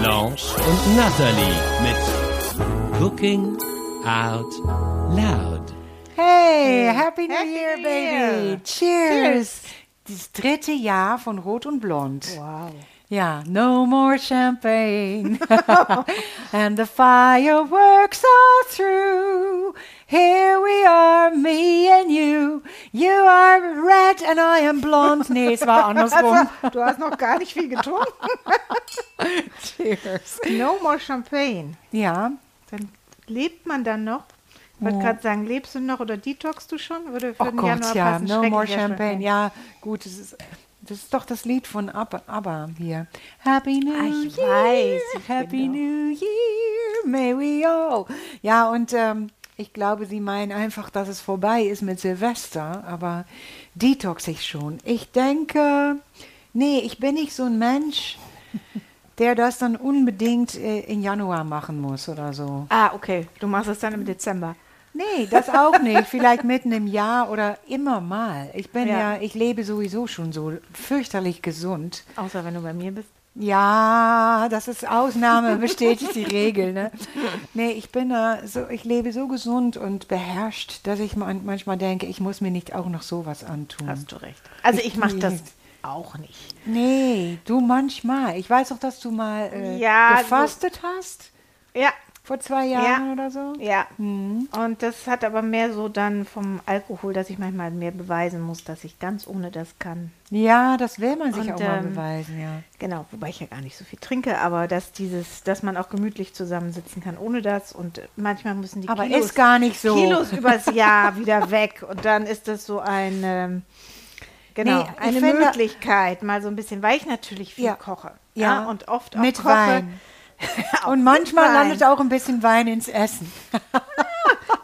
Blanche und Natalie mit Cooking Out Loud. Hey, Happy New Happy Year, Baby. Year. Cheers. Das dritte Jahr von Rot und Blond. Wow. Ja, no more champagne. and the fireworks are through. Here we are, me and you. You are red and I am blonde. Nee, es war andersrum. Du hast noch gar nicht viel getrunken. Cheers. No more Champagne. Ja, Dann lebt man dann noch. Ich wollte gerade sagen, lebst du noch oder detoxst du schon? Würde für oh den Gott, Januar ja, passen. no more champagne. Ja, gut, das ist, das ist doch das Lied von ABBA, ABBA hier. Happy New Ah, ich Year, weiß, ich Happy New Year, may we all. Ja, und ähm, ich glaube, sie meinen einfach, dass es vorbei ist mit Silvester, aber detox ich schon. Ich denke, nee, ich bin nicht so ein Mensch, der das dann unbedingt äh, im Januar machen muss oder so. Ah, okay. Du machst es dann im Dezember. Nee, das auch nicht. Vielleicht mitten im Jahr oder immer mal. Ich bin ja. Ja. ich lebe sowieso schon so fürchterlich gesund. Außer wenn du bei mir bist. Ja, das ist Ausnahme, bestätigt die Regel. Ne? Nee, ich bin äh, so, ich lebe so gesund und beherrscht, dass ich man, manchmal denke, ich muss mir nicht auch noch sowas antun. Hast du recht. Also ich mache das auch nicht. Nee, du manchmal. Ich weiß doch, dass du mal äh, Ja, gefastet hast. Ja, Vor zwei Jahren oder so. ja. Mhm. Und das hat aber mehr so dann vom Alkohol, dass ich manchmal mehr beweisen muss, dass ich ganz ohne das kann. Ja, das will man sich Und, auch mal ähm, beweisen, ja. Genau, wobei ich ja gar nicht so viel trinke, aber dass dieses, dass man auch gemütlich zusammensitzen kann ohne das und manchmal müssen die Aber Kilos, ist gar nicht so. Kilos übers Jahr wieder weg und dann ist das so ein ähm, genau Nee, eine Möglichkeit, mal so ein bisschen, weil ich natürlich viel Ja. koche, Ja, ja, und oft auch mit koche. Wein. Und manchmal landet auch ein bisschen Wein ins Essen.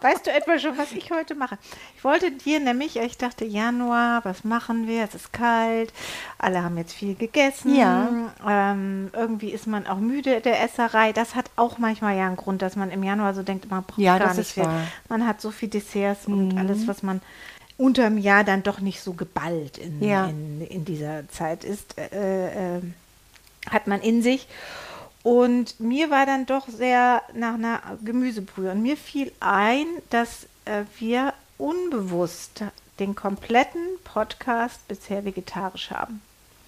Weißt du etwa schon, was ich heute mache? Ich wollte dir nämlich, ich dachte Januar, was machen wir? Es ist kalt, alle haben jetzt viel gegessen. Ja. Ähm, irgendwie ist man auch müde der Esserei. Das hat auch manchmal ja einen Grund, dass man im Januar so denkt, man braucht Ja, gar nicht viel. wahr. Mhm. Man hat so viel Desserts und alles, was man unterm Jahr dann doch nicht so geballt in, Ja. in, in dieser Zeit ist, äh, äh, hat man in sich. Und mir war dann doch sehr nach einer Gemüsebrühe. Und mir fiel ein, dass äh, wir unbewusst den kompletten Podcast bisher vegetarisch haben.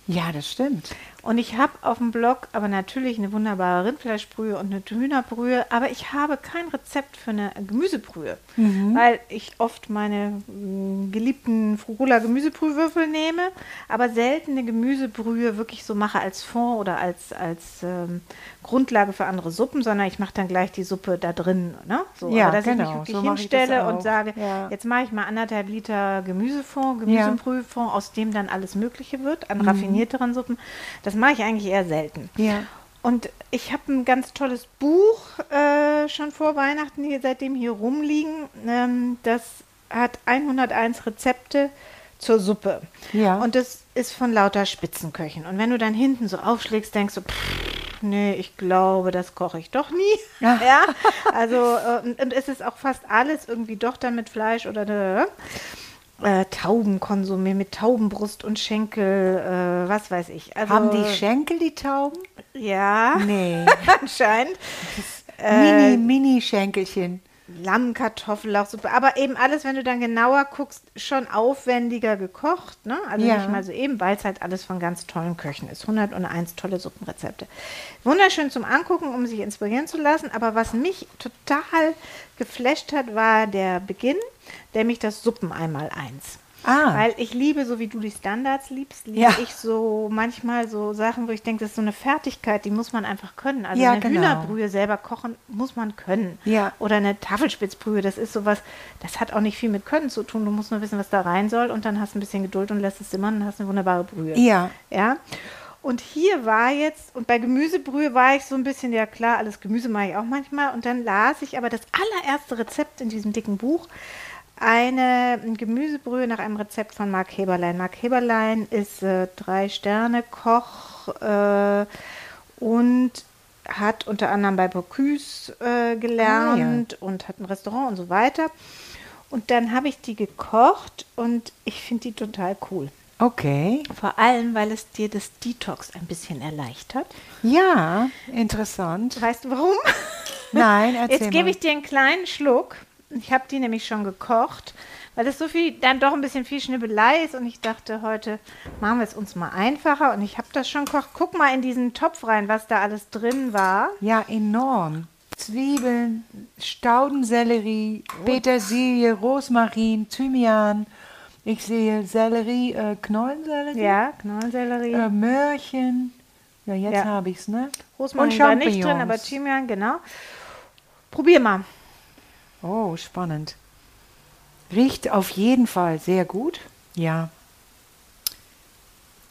Ja, das stimmt. Und ich habe auf dem Blog aber natürlich eine wunderbare Rindfleischbrühe und eine Hühnerbrühe, aber ich habe kein Rezept für eine Gemüsebrühe, weil ich oft meine mm, geliebten Frugula Gemüsebrühwürfel nehme, aber selten eine Gemüsebrühe wirklich so mache als Fond oder als, als ähm, Grundlage für andere Suppen, sondern ich mache dann gleich die Suppe da drin. Ne? So, Ja, dass ich genau, mich wirklich so ich hinstelle und sage, Ja. jetzt mache ich mal anderthalb Liter Gemüsefond, Ja. Gemüsebrühefond, aus dem dann alles Mögliche wird, an raffinierteren Suppen. Das mache ich eigentlich eher selten. Ja. Und ich habe ein ganz tolles Buch äh, schon vor Weihnachten hier seitdem hier rumliegen. Ähm, das hat 101 Rezepte zur Suppe. Ja. Und das ist von lauter Spitzenköchen. Und wenn du dann hinten so aufschlägst, denkst du, pff, nee, ich glaube, das koche ich doch nie. Ja. Ja. Also, äh, und, und es ist auch fast alles irgendwie doch dann mit Fleisch oder ne, äh, Taubenkonsumé mit Taubenbrust und Schenkel, äh, was weiß ich. Also, Haben die Schenkel die Tauben? ja, Nee. anscheinend. mini, mini Schenkelchen. Lamm, Kartoffellauchsuppe, aber eben alles, wenn du dann genauer guckst, schon aufwendiger gekocht, ne? Also Ja. nicht mal so eben, weil es halt alles von ganz tollen Köchen ist. 101 tolle Suppenrezepte. Wunderschön zum Angucken, um sich inspirieren zu lassen, aber was mich total geflasht hat, war der Beginn, nämlich das Suppen einmal eins. Ah. Weil ich liebe, so wie du die Standards liebst, liebe Ja. ich so manchmal so Sachen, wo ich denke, das ist so eine Fertigkeit, die muss man einfach können. Also Ja, eine genau. Hühnerbrühe selber kochen muss man können. Ja. Oder eine Tafelspitzbrühe, das ist sowas, das hat auch nicht viel mit Können zu tun. Du musst nur wissen, was da rein soll und dann hast du ein bisschen Geduld und lässt es simmern und hast eine wunderbare Brühe. Ja. Ja. Und hier war jetzt, und bei Gemüsebrühe war ich so ein bisschen, ja klar, alles Gemüse mache ich auch manchmal. Und dann las ich aber das allererste Rezept in diesem dicken Buch. Eine Gemüsebrühe nach einem Rezept von Marc Heberlein. Marc Heberlein ist äh, drei Sterne Koch äh, und hat unter anderem bei Bocuse äh, gelernt und hat ein Restaurant und so weiter. Und dann habe ich die gekocht und ich finde die total cool. Okay. Vor allem, weil es dir das Detox ein bisschen erleichtert. Ja, interessant. Weißt du warum? Nein, erzähl Jetzt gebe ich dir einen kleinen Schluck. Ich habe die nämlich schon gekocht, weil das so viel, dann doch ein bisschen viel Schnibbelei ist. Und ich dachte, heute machen wir es uns mal einfacher. Und ich habe das schon gekocht. Guck mal in diesen Topf rein, was da alles drin war. Ja, enorm. Zwiebeln, Staudensellerie, Petersilie, Rosmarin, Thymian. Ich sehe Sellerie, äh, Knollensellerie, Ja, Knollensellerie. äh, Möhrchen. Ja, jetzt Ja. habe ich es, ne? Rosmarin und war nicht drin, aber Thymian, genau. Probier mal. Oh, spannend. Riecht auf jeden Fall sehr gut. Ja.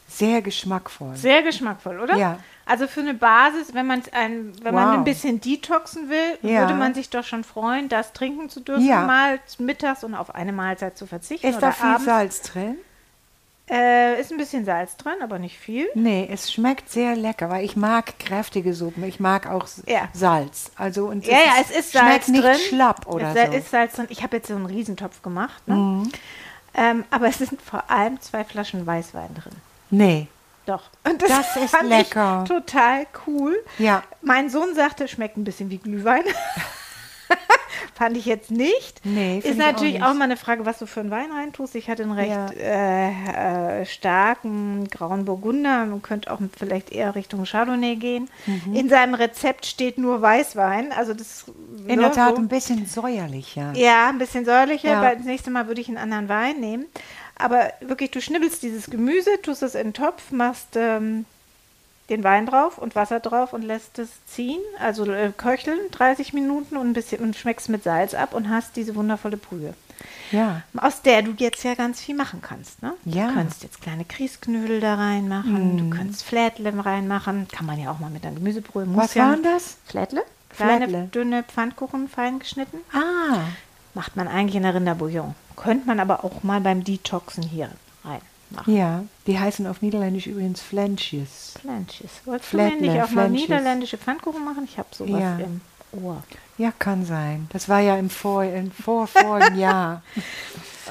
Sehr geschmackvoll. Sehr geschmackvoll, oder? Ja. Also für eine Basis, wenn, ein, wenn man Wow. ein bisschen detoxen will, Ja. würde man sich doch schon freuen, das trinken zu dürfen, Ja. mal mittags und auf eine Mahlzeit zu verzichten. Ist da viel abends. Salz drin? Äh, ist ein bisschen Salz drin, aber nicht viel. Nee, es schmeckt sehr lecker, weil ich mag kräftige Suppen. Ich mag auch Ja. Salz. Also und Ja, ja, es ist Salz schmeckt nicht drin. schlapp oder es so. ist Salz drin. Ich habe jetzt so einen Riesentopf gemacht. Ne? Mhm. Ähm, aber es sind vor allem zwei Flaschen Weißwein drin. nee. Doch. Und Das ist fand lecker. Ich total cool. Ja. Mein Sohn sagte, schmeckt ein bisschen wie Glühwein. Fand ich jetzt nicht. Nee, Ist ich auch natürlich nicht. auch, mal eine Frage, was du für einen Wein reintust. Ich hatte einen recht Ja. äh, äh, starken grauen Burgunder. Man könnte auch vielleicht eher Richtung Chardonnay gehen. Mhm. In seinem Rezept steht nur Weißwein. Also das In ne, der Tat so. ein bisschen säuerlich, ja. Ein bisschen säuerlicher. Ja. Das nächste Mal würde ich einen anderen Wein nehmen. Aber wirklich, du schnibbelst dieses Gemüse, tust es in den Topf, machst ähm, den Wein drauf und Wasser drauf und lässt es ziehen, also äh, köcheln, 30 Minuten und ein bisschen und schmeckst mit Salz ab und hast diese wundervolle Brühe, Ja. aus der du jetzt ja ganz viel machen kannst. Ne? Ja. Du kannst jetzt kleine Grießknödel da reinmachen, du kannst Flädle reinmachen, kann man ja auch mal mit einer Gemüsebrühe. Muss Was ja waren das? Flädle? Kleine, Flädle. dünne Pfannkuchen, fein geschnitten. Ah, Macht man eigentlich in der Rinderbouillon. Könnte man aber auch mal beim Detoxen hier reinmachen. ja. Die heißen auf Niederländisch übrigens Flenches. Flanches. Wolltest du mir nicht auch mal niederländische Pfannkuchen machen? Ich habe sowas Ja. im Ohr. Ja, kann sein. Das war ja im Vor, im vorvorigen Jahr.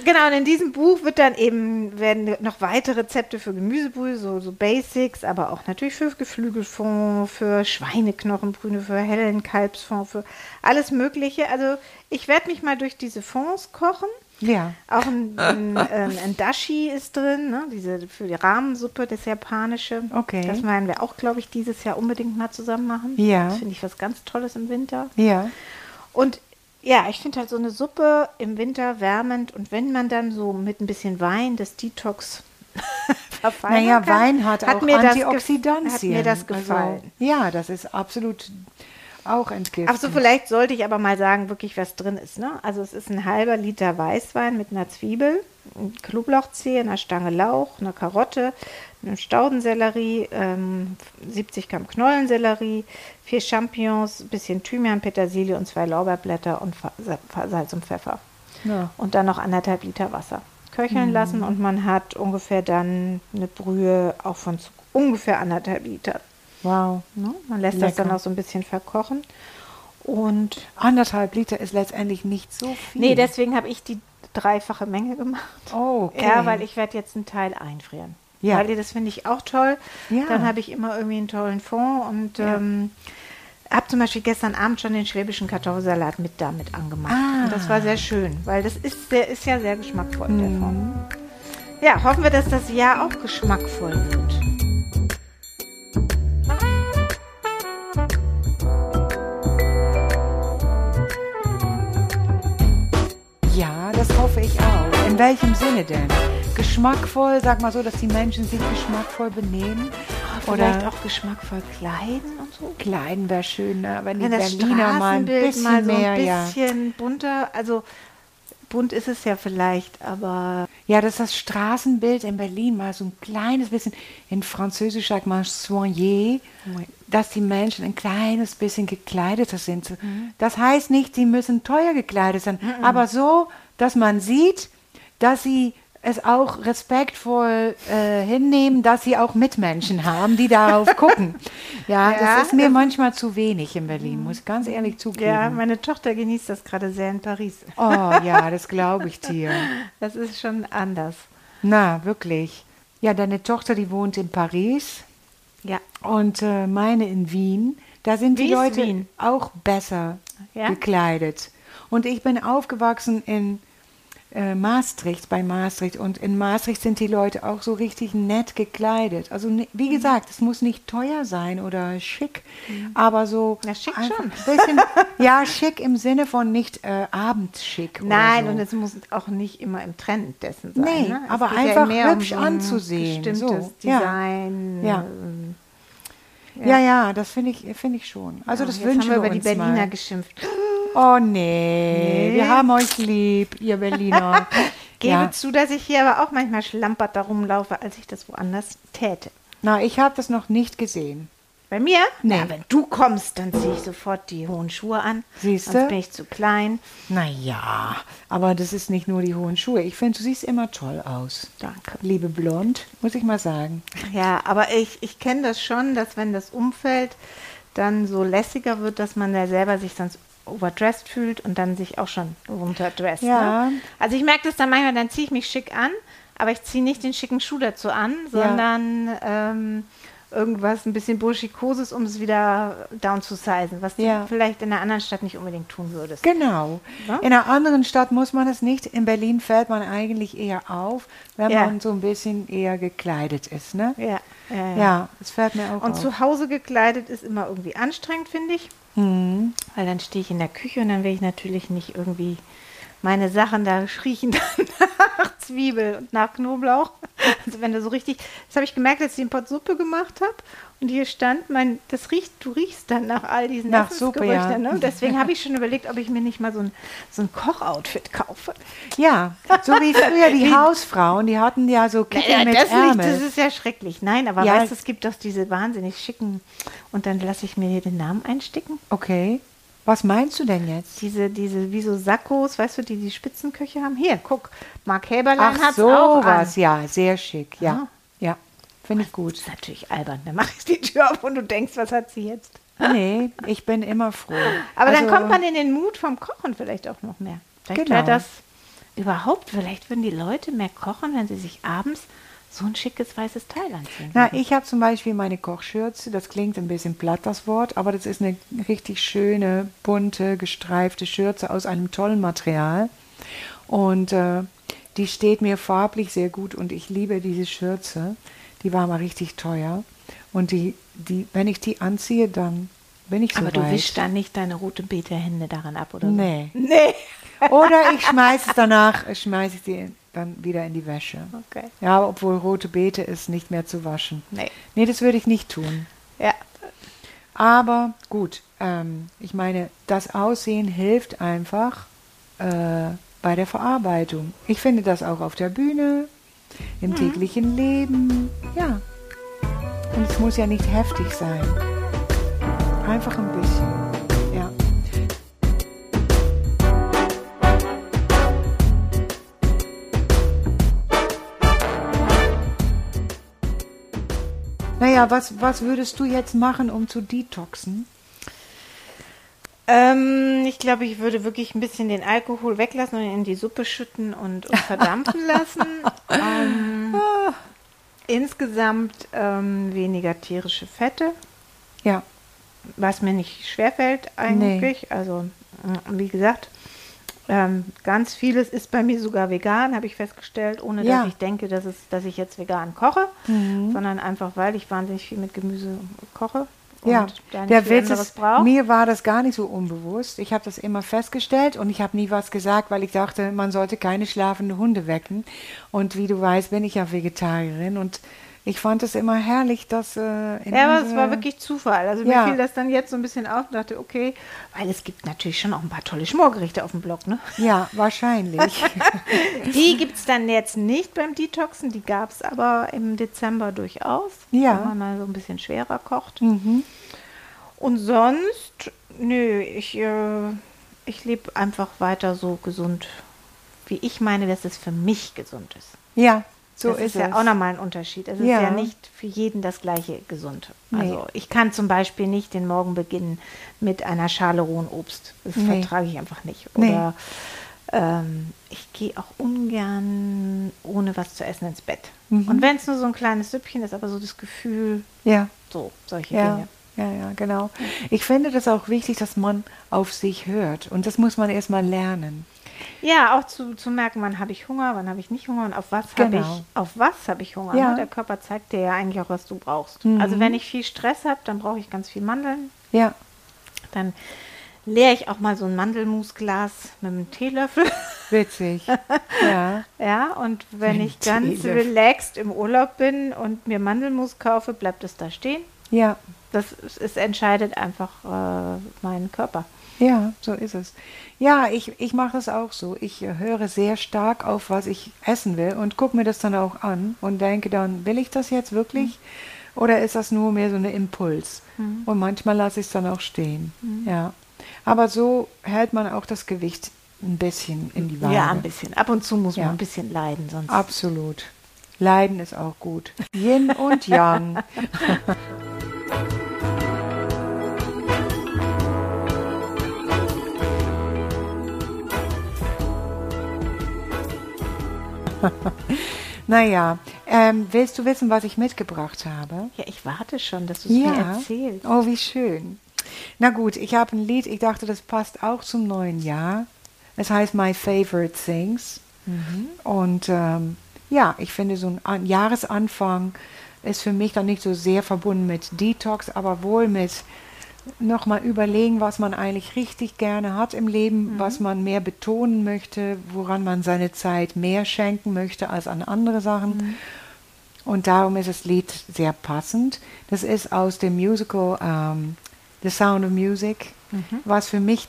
Genau, und in diesem Buch wird dann eben, werden noch weitere Rezepte für Gemüsebrühe, so, so Basics, aber auch natürlich für Geflügelfond, für Schweineknochenbrühe, für hellen Kalbsfond, für alles Mögliche. Also ich werde mich mal durch diese Fonds kochen. Ja. Auch ein, ein, ähm, ein Dashi ist drin, ne? diese für die Rahmensuppe, das japanische. Okay. Das werden wir auch, glaube ich, dieses Jahr unbedingt mal zusammen machen. Ja. Das finde ich was ganz Tolles im Winter. Ja. Und ja, ich finde halt so eine Suppe im Winter wärmend und wenn man dann so mit ein bisschen Wein das Detox verfeinern Naja, kann, Wein hat, auch mir das Antioxidantien. Hat mir das gefallen. Also, ja, das ist absolut auch entgiftet. Ach so, vielleicht sollte ich aber mal sagen, wirklich was drin ist. Ne? Also es ist ein halber Liter Weißwein mit einer Zwiebel, ein Knoblauchzehe, einer Stange Lauch, einer Karotte, einem Staudensellerie, ähm, 70 Gramm Knollensellerie, vier Champignons, ein bisschen Thymian, Petersilie und zwei Lorbeerblätter und Salz und Pfeffer. Ja. Und dann noch anderthalb Liter Wasser. Köcheln lassen und man hat ungefähr dann eine Brühe auch von ungefähr anderthalb Liter. Wow. Ne? Man lässt das Lecker. dann auch so ein bisschen verkochen. Und Anderthalb Liter ist letztendlich nicht so viel. Nee, deswegen habe ich die dreifache Menge gemacht. Oh, okay. Ja, weil ich werde jetzt einen Teil einfrieren. Ja. Weil das finde ich auch toll. Ja. Dann habe ich immer irgendwie einen tollen Fond und Ja. ähm, habe zum Beispiel gestern Abend schon den schwäbischen Kartoffelsalat mit damit angemacht. Ah. Und das war sehr schön, weil das ist, der ist ja sehr geschmackvoll, der Mhm. Fond. Ja, hoffen wir, dass das Jahr auch geschmackvoll wird. Ja, das hoffe ich auch. In welchem Sinne denn? Geschmackvoll, sag mal so, dass die Menschen sich geschmackvoll benehmen. Vielleicht Oder auch geschmackvoll kleiden und so. kleiden wäre schön, ne? wenn die das Berliner mal ein bisschen mal so mehr, ein ja. bisschen bunter, also bunt ist es ja vielleicht, aber Ja, dass das Straßenbild in Berlin mal so ein kleines bisschen, in Französisch sagt man soigné, dass die Menschen ein kleines bisschen gekleideter sind. Das heißt nicht, sie müssen teuer gekleidet sein, aber so, dass man sieht, dass sie es auch respektvoll äh, hinnehmen, dass sie auch Mitmenschen haben, die darauf gucken. Ja, Ja, das ist mir manchmal zu wenig in Berlin, muss ich ganz ehrlich zugeben. Ja, meine Tochter genießt das gerade sehr in Paris. Oh ja, das glaube ich dir. Das ist schon anders. Na, wirklich. Ja, deine Tochter, die wohnt in Paris Ja. und äh, meine in Wien. Da sind Wie die Leute Wien? auch besser Ja? gekleidet. Und ich bin aufgewachsen in äh, Maastricht, bei Maastricht. Und in Maastricht sind die Leute auch so richtig nett gekleidet. Also ni- wie Mhm. gesagt, es muss nicht teuer sein oder schick, aber so Na, schick schon. bisschen, ja, schick im Sinne von nicht äh, abendschick. Nein, oder und so. es muss auch nicht immer im Trend dessen sein. Nee, ne? Aber ja einfach um hübsch so ein anzusehen, Bestimmtes so, ja. Design. Ja. ähm, Ja, ja, das finde ich, finde ich schon. Also ja, das wünschen wir wir über die Berliner mal. geschimpft. Oh nee, Nee. wir haben euch lieb, ihr Berliner. Gebe ja. zu, dass ich hier aber auch manchmal schlampert da rumlaufe, als ich das woanders täte. Na, ich habe das noch nicht gesehen. Bei mir? Nee. Na, wenn du kommst, dann ziehe ich sofort die hohen Schuhe an. Siehste? Sonst bin ich zu klein. Naja, aber das ist nicht nur die hohen Schuhe. Ich finde, du siehst immer toll aus. Danke. Liebe Blond, muss ich mal sagen. Ja, aber ich, ich kenne das schon, dass wenn das Umfeld dann so lässiger wird, dass man da selber sich sonst overdressed fühlt und dann sich auch schon runterdresst. Ja. Ne? Also ich merke das dann manchmal, dann ziehe ich mich schick an, aber ich ziehe nicht den schicken Schuh dazu an, Ja. sondern ähm, irgendwas ein bisschen burschikoses, um es wieder down zu sizen, was Ja. du vielleicht in einer anderen Stadt nicht unbedingt tun würdest. Genau. Ja? In einer anderen Stadt muss man es nicht. In Berlin fällt man eigentlich eher auf, wenn Ja. man so ein bisschen eher gekleidet ist. Ne? Ja, ja, das fällt mir auch Und auf. zu Hause gekleidet ist immer irgendwie anstrengend, finde ich. Mhm. Weil dann stehe ich in der Küche und dann will ich natürlich nicht irgendwie meine Sachen da riechen dann nach Zwiebel und nach Knoblauch. Also wenn du so richtig, das habe ich gemerkt, als ich den Pott Suppe gemacht habe und hier stand, mein, das riecht, du riechst dann nach all diesen Nach Suppe, ja. Ne? Deswegen habe ich schon überlegt, ob ich mir nicht mal so ein, so ein Kochoutfit kaufe. Ja, so wie früher die Hausfrauen, die hatten ja so Kittel Ja, mit das, nicht, Ärmel. das ist ja schrecklich. Nein, aber Ja. weißt du, es gibt doch diese wahnsinnig schicken und dann lasse ich mir hier den Namen einsticken. okay. Was meinst du denn jetzt? Diese, diese, wie so Sakkos, weißt du, die die Spitzenköche haben. Hier, guck, Mark Häberlein hat es auch sowas, an. ja, sehr schick, ja. Ah. Ja, finde ich Das gut. ist natürlich albern. Dann mache ich die Tür auf und du denkst, was hat sie jetzt? Nee, ich bin immer froh. Aber dann Also, kommt man in den Mut vom Kochen vielleicht auch noch mehr. Vielleicht Genau. wäre das überhaupt, vielleicht würden die Leute mehr kochen, wenn sie sich abends so ein schickes weißes Teil anziehen. Na, ich habe zum Beispiel meine Kochschürze, das klingt ein bisschen platt, das Wort, aber das ist eine richtig schöne, bunte, gestreifte Schürze aus einem tollen Material. Und äh, die steht mir farblich sehr gut und ich liebe diese Schürze. Die war mal richtig teuer. Und die, die, wenn ich die anziehe, dann bin ich so Aber du weit. wischst dann nicht deine rote Beete-Hände daran ab, oder Nee. so? Nee. Oder ich schmeiße es danach, schmeiße ich die dann wieder in die Wäsche. Okay. Ja, obwohl rote Beete ist nicht mehr zu waschen. Nee. Nee, das würde ich nicht tun. Ja. Aber gut, ähm, ich meine, das Aussehen hilft einfach äh, bei der Verarbeitung. Ich finde das auch auf der Bühne, im Mhm. täglichen Leben, ja. Und es muss ja nicht heftig sein. Einfach ein bisschen, Naja, was, was würdest du jetzt machen, um zu detoxen? Ähm, ich glaube, ich würde wirklich ein bisschen den Alkohol weglassen und in die Suppe schütten und, und verdampfen lassen. Ähm, insgesamt ähm, weniger tierische Fette, Ja, was mir nicht schwerfällt eigentlich. Also, mm, wie gesagt, ähm, ganz vieles ist bei mir sogar vegan, habe ich festgestellt, ohne Ja. dass ich denke, dass, es, dass ich jetzt vegan koche, Mhm. sondern einfach, weil ich wahnsinnig viel mit Gemüse koche. ja. und nicht Der Witz ist, brauche. mir war das gar nicht so unbewusst. Ich habe das immer festgestellt und ich habe nie was gesagt, weil ich dachte, man sollte keine schlafenden Hunde wecken. Und wie du weißt, bin ich ja Vegetarierin und Ich fand es immer herrlich, dass. Äh, Ja, aber es war wirklich Zufall. Also Ja. mir fiel das dann jetzt so ein bisschen auf und dachte, okay, weil es gibt natürlich schon auch ein paar tolle Schmorgerichte auf dem Blog, ne? Ja, wahrscheinlich. Die gibt es dann jetzt nicht beim Detoxen, die gab es aber im Dezember durchaus. Ja. Wenn man mal so ein bisschen schwerer kocht. mhm. Und sonst, nö, ich, äh, ich lebe einfach weiter so gesund, wie ich meine, dass es für mich gesund ist. Ja, so das ist, ist, ja auch nochmal ein Unterschied. Es ist Ja. ja nicht für jeden das gleiche gesund. Nee. Also ich kann zum Beispiel nicht den Morgen beginnen mit einer Schale rohen Obst. Das Nee. vertrage ich einfach nicht. Nee. Oder ähm, ich gehe auch ungern ohne was zu essen ins Bett. Mhm. Und wenn es nur so ein kleines Süppchen ist, aber so das Gefühl, Ja, so, solche ja. Dinge. Ja, ja, genau. Ich finde das auch wichtig, dass man auf sich hört. Und das muss man erstmal lernen. Ja, auch zu, zu merken, wann habe ich Hunger, wann habe ich nicht Hunger und auf was habe Genau. ich, auf was habe ich Hunger. Ja. Ne? Der Körper zeigt dir ja eigentlich auch, was du brauchst. Mhm. Also wenn ich viel Stress habe, dann brauche ich ganz viel Mandeln. Ja, Dann leere ich auch mal so ein Mandelmusglas mit einem Teelöffel. witzig. ja, ja, und wenn Ein ich ganz Teelöffel. relaxed im Urlaub bin und mir Mandelmus kaufe, bleibt es da stehen. ja, Das ist, es entscheidet einfach äh, meinen Körper. Ja, so ist es. Ja, ich, ich mache es auch so. Ich äh, höre sehr stark auf, was ich essen will und gucke mir das dann auch an und denke dann, will ich das jetzt wirklich? Oder ist das nur mehr so ein Impuls? Und manchmal lasse ich es dann auch stehen. Ja. Aber so hält man auch das Gewicht ein bisschen in die Waage. Ja, ein bisschen. Ab und zu muss Ja. man ein bisschen leiden, sonst. Absolut. Leiden ist auch gut. Yin und Yang. naja, ähm, willst du wissen, was ich mitgebracht habe? Ja, ich warte schon, dass du es mir erzählst. Oh, wie schön. Na gut, ich habe ein Lied, ich dachte, das passt auch zum neuen Jahr. Es heißt My Favorite Things. Mhm. Und ähm, ja, ich finde, so ein An Jahresanfang ist für mich dann nicht so sehr verbunden mit Detox, aber wohl mit nochmal überlegen, was man eigentlich richtig gerne hat im Leben, was man mehr betonen möchte, woran man seine Zeit mehr schenken möchte als an andere Sachen. Und darum ist das Lied sehr passend. Das ist aus dem Musical ähm, The Sound of Music, was für mich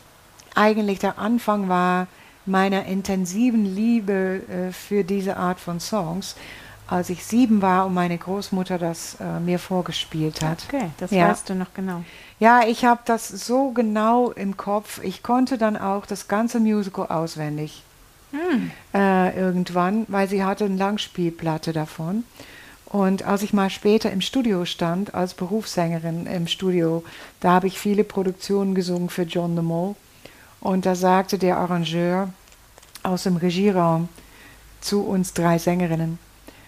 eigentlich der Anfang war meiner intensiven Liebe äh, für diese Art von Songs, als ich sieben war und meine Großmutter das äh, mir vorgespielt hat. Okay, das Ja. weißt du noch genau. Ja, ich habe das so genau im Kopf. Ich konnte dann auch das ganze Musical auswendig. Äh, irgendwann, weil sie hatte eine Langspielplatte davon. Und als ich mal später im Studio stand, als Berufssängerin im Studio, da habe ich viele Produktionen gesungen für John de Mol. Und da sagte der Arrangeur aus dem Regieraum zu uns drei Sängerinnen,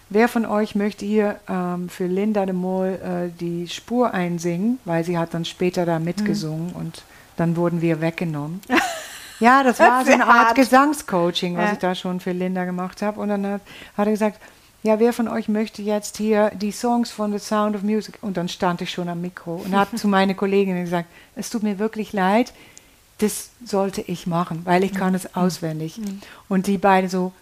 wer von euch möchte hier ähm, für Linda de Mol äh, die Spur einsingen, weil sie hat dann später da mitgesungen und dann wurden wir weggenommen. Ja, das war so eine Art hart. Gesangscoaching, was Ja. ich da schon für Linda gemacht habe. Und dann hat, hat er gesagt, ja, wer von euch möchte jetzt hier die Songs von The Sound of Music? Und dann stand ich schon am Mikro und habe zu meiner Kollegin gesagt, es tut mir wirklich leid, das sollte ich machen, weil ich kann es auswendig. Und die beiden so,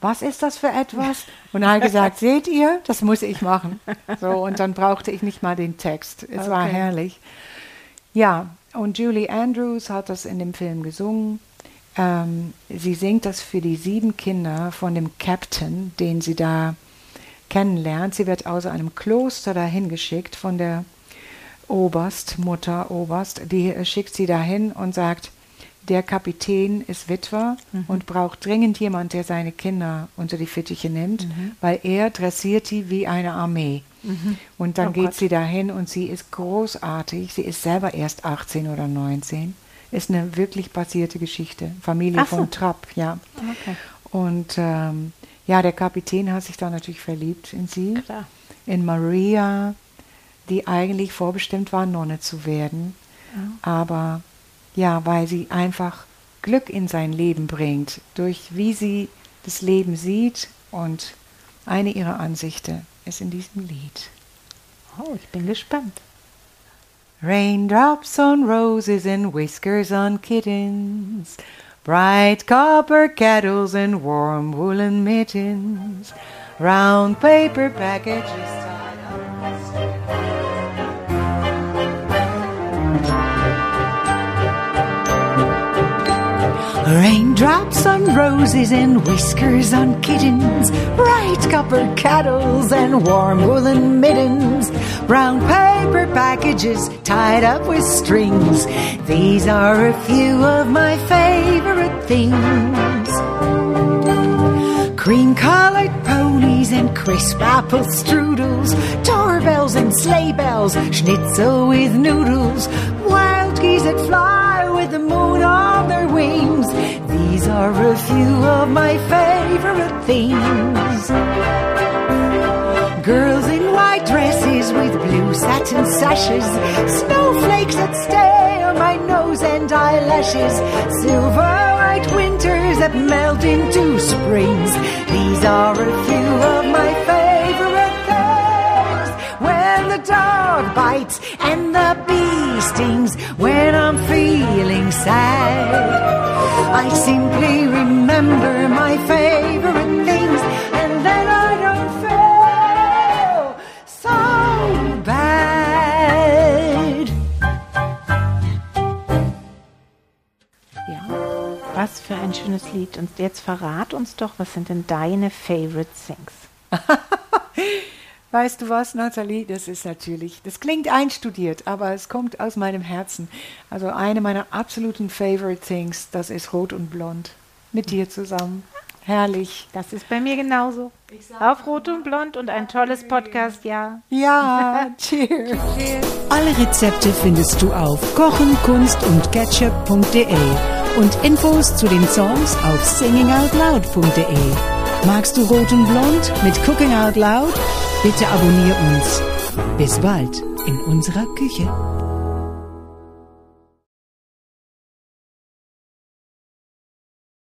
was ist das für etwas? Und er hat gesagt, seht ihr, das muss ich machen. So, und dann brauchte ich nicht mal den Text. Es war Okay. herrlich. Ja, und Julie Andrews hat das in dem Film gesungen. Ähm, sie singt das für die sieben Kinder von dem Captain, den sie da kennenlernt. Sie wird aus einem Kloster dahin geschickt von der Oberst, Mutter Oberst. Die schickt sie dahin und sagt, der Kapitän ist Witwer und braucht dringend jemand, der seine Kinder unter die Fittiche nimmt, weil er dressiert die wie eine Armee. Und dann Oh geht Gott. sie dahin und sie ist großartig. Sie ist selber erst 18 oder 19. Ist eine wirklich basierte Geschichte. Familie so. von Trapp, ja. Okay. Und ähm, ja, der Kapitän hat sich da natürlich verliebt in sie, Klar. in Maria, die eigentlich vorbestimmt war, Nonne zu werden. Aber ja, weil sie einfach Glück in sein Leben bringt, durch wie sie das Leben sieht und eine ihrer Ansichten ist in diesem Lied. Oh, ich bin gespannt. Raindrops on roses and whiskers on kittens, bright copper kettles and warm woolen mittens, round paper packages tied up. Raindrops on roses and whiskers on kittens, bright copper kettles and warm woolen mittens, brown paper packages tied up with strings. These are a few of my favorite things. Cream colored ponies and crisp apple strudels, doorbells and sleigh bells, schnitzel with noodles, wild geese that fly with the moon on their wings. These are a few of my favorite things. Girls in white dresses with blue satin sashes, snowflakes that stay on my nose and eyelashes, silver white winters that melt into springs. These are a few of my favorite things. When the dog bites and the bee stings, when I'm feeling sad. I simply remember my favorite things and then I don't feel so bad. Ja, was für ein schönes Lied. Und jetzt verrat uns doch, was sind denn deine Favorite Things? Weißt du was, Nathalie? Das ist natürlich, das klingt einstudiert, aber es kommt aus meinem Herzen. Also eine meiner absoluten Favorite Things, das ist Rot und Blond. Mit dir zusammen. Herrlich. Das ist bei mir genauso. Auf Rot und Blond und ein tolles Podcast, ja. Ja, cheers. Alle Rezepte findest du auf kochen, kunst und ketchup.de und Infos zu den Songs auf singingoutloud.de. Magst du Rot und Blond mit Cooking Out Loud? Bitte abonnier uns. Bis bald in unserer Küche.